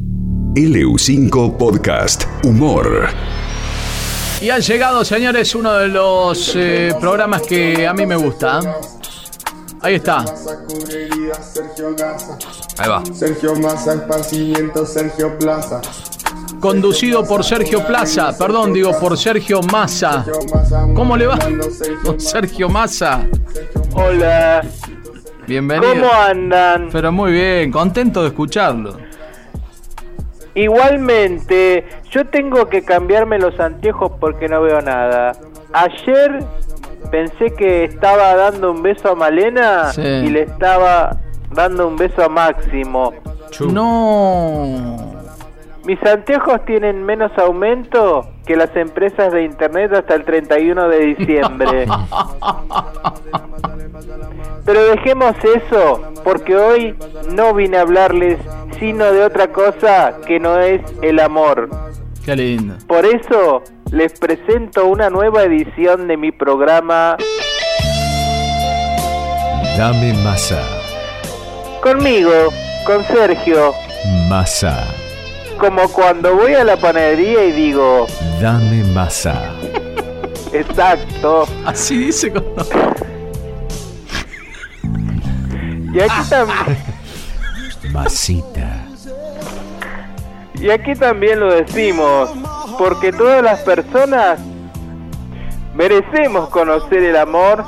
LU5 Podcast Humor. Y ha llegado, señores, uno de los eh, programas que a mí me gusta. Ahí está. Ahí va. Sergio Massa, esparcimiento, Sergio Plaza. Conducido por Sergio Plaza, perdón, digo por Sergio Massa. ¿Cómo le va? Don Sergio Massa. Hola, Bienvenido. ¿cómo andan? Pero muy bien, contento de escucharlo. Igualmente, yo tengo que cambiarme los anteojos porque no veo nada. Ayer pensé que estaba dando un beso a Malena Sí. y le estaba dando un beso a Máximo. No. Mis anteojos tienen menos aumento que las empresas de internet hasta el 31 de diciembre. Pero dejemos eso, porque hoy no vine a hablarles sino de otra cosa que no es el amor. Qué lindo. Por eso les presento una nueva edición de mi programa Dame masa, conmigo, con Sergio, masa, como cuando voy a la panadería y digo, dame masa. exacto. Así dice cuando... Y aquí también... Masita. Y aquí también lo decimos, porque todas las personas merecemos conocer el amor,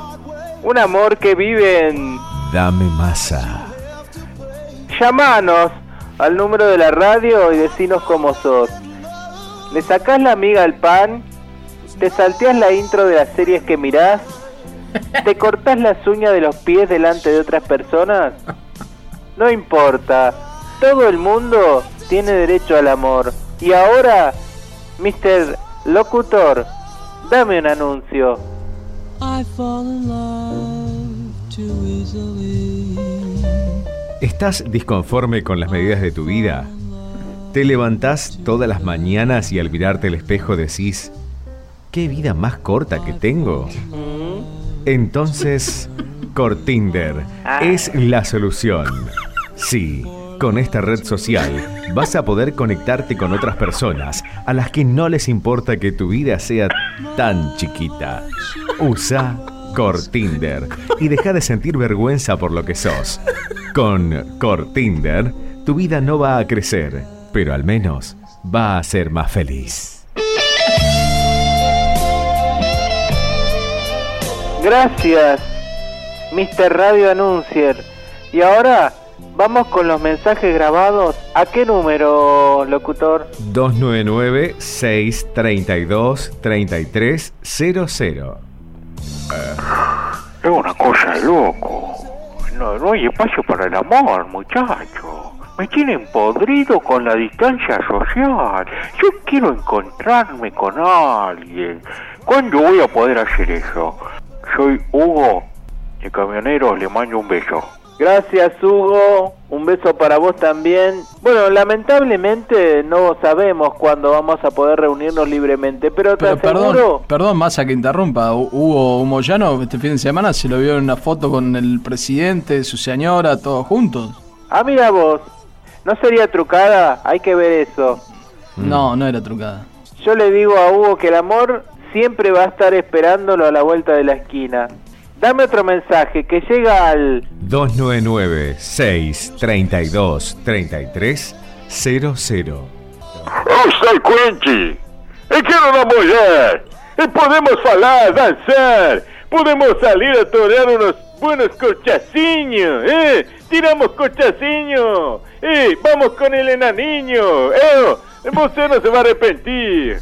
un amor que vive en... Dame masa. Llamanos al número de la radio y decinos cómo sos. ¿Le sacás la amiga al pan? ¿Te salteás la intro de las series que mirás? ¿Te cortás las uñas de los pies delante de otras personas? No importa, todo el mundo tiene derecho al amor. Y ahora, Mr. Locutor, dame un anuncio. I fall in love too easily. ¿Estás disconforme con las medidas de tu vida? ¿Te levantás todas las mañanas y al mirarte al espejo decís, ¿qué vida más corta que tengo? Entonces, Cortinder es la solución. Sí, con esta red social vas a poder conectarte con otras personas a las que no les importa que tu vida sea tan chiquita. Usa Cortinder y deja de sentir vergüenza por lo que sos. Con Cortinder, tu vida no va a crecer, pero al menos va a ser más feliz. Gracias, Mr. Radio Anuncier. Y ahora vamos con los mensajes grabados. ¿A qué número, locutor? 299-632-3300. Es una cosa de loco. No, no hay espacio para el amor, muchacho. Me tienen podrido con la distancia social. Yo quiero encontrarme con alguien. ¿Cuándo voy a poder hacer eso? Soy Hugo, el camionero, le mando un beso. Gracias, Hugo. Un beso para vos también. Bueno, lamentablemente no sabemos cuándo vamos a poder reunirnos libremente, pero te Pero perdón, aseguro... perdón, Massa, que interrumpa. Hu- Hugo Moyano este fin de semana se lo vio en una foto con el presidente, su señora, todos juntos. Ah, mira vos. ¿No sería trucada? Hay que ver eso. No, no era trucada. Yo le digo a Hugo que el amor siempre va a estar esperándolo a la vuelta de la esquina. Dame otro mensaje que llega al 299-632-3300. Ouça, Quente! Eu quero uma mulher! E podemos falar, dançar! Podemos salir a torear unos buenos corchacinhos! ¿eh? ¡Tiramos corchacinho! ¡Eh! ¡Vamos con el enaniño! ¡Eh! Você no se va a arrepentir!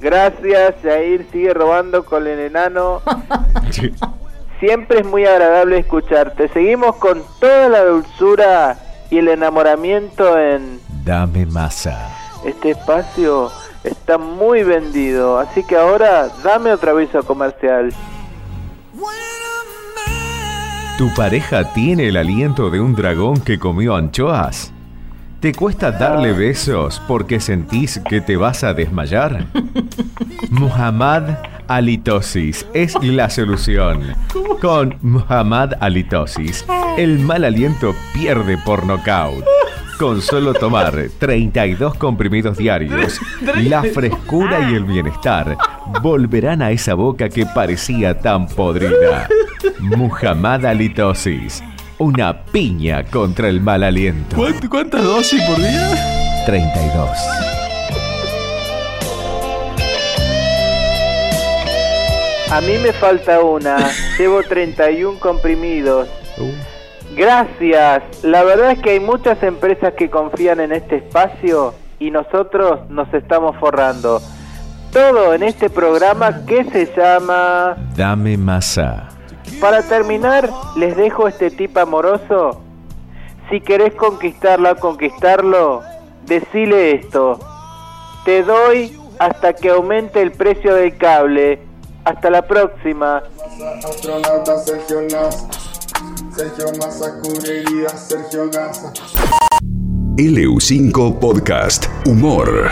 Gracias, Jair sigue robando con el enano. Siempre es muy agradable escucharte. Seguimos con toda la dulzura y el enamoramiento en Dame masa. este espacio. Está muy vendido, así que ahora dame otro aviso comercial. ¿Tu pareja tiene el aliento de un dragón que comió anchoas? ¿Te cuesta darle besos porque sentís que te vas a desmayar? Muhammad Alitosis es la solución. Con Muhammad Alitosis, el mal aliento pierde por nocaut. Con solo tomar 32 comprimidos diarios, la frescura y el bienestar volverán a esa boca que parecía tan podrida. Muhammad Alitosis. Una piña contra el mal aliento. ¿Cuántas, cuántas dosis por día? 32. A mí me falta una. Llevo 31 comprimidos. Uh. Gracias. La verdad es que hay muchas empresas que confían en este espacio y nosotros nos estamos forrando. Todo en este programa que se llama... Dame masa. Para terminar, les dejo este tip amoroso. Si querés conquistarla o conquistarlo, decile esto. Te doy hasta que aumente el precio del cable. Hasta la próxima. Astronauta Sergio Nasa. Sergio Massa cubriría Sergio Gaza. LU5 Podcast Humor.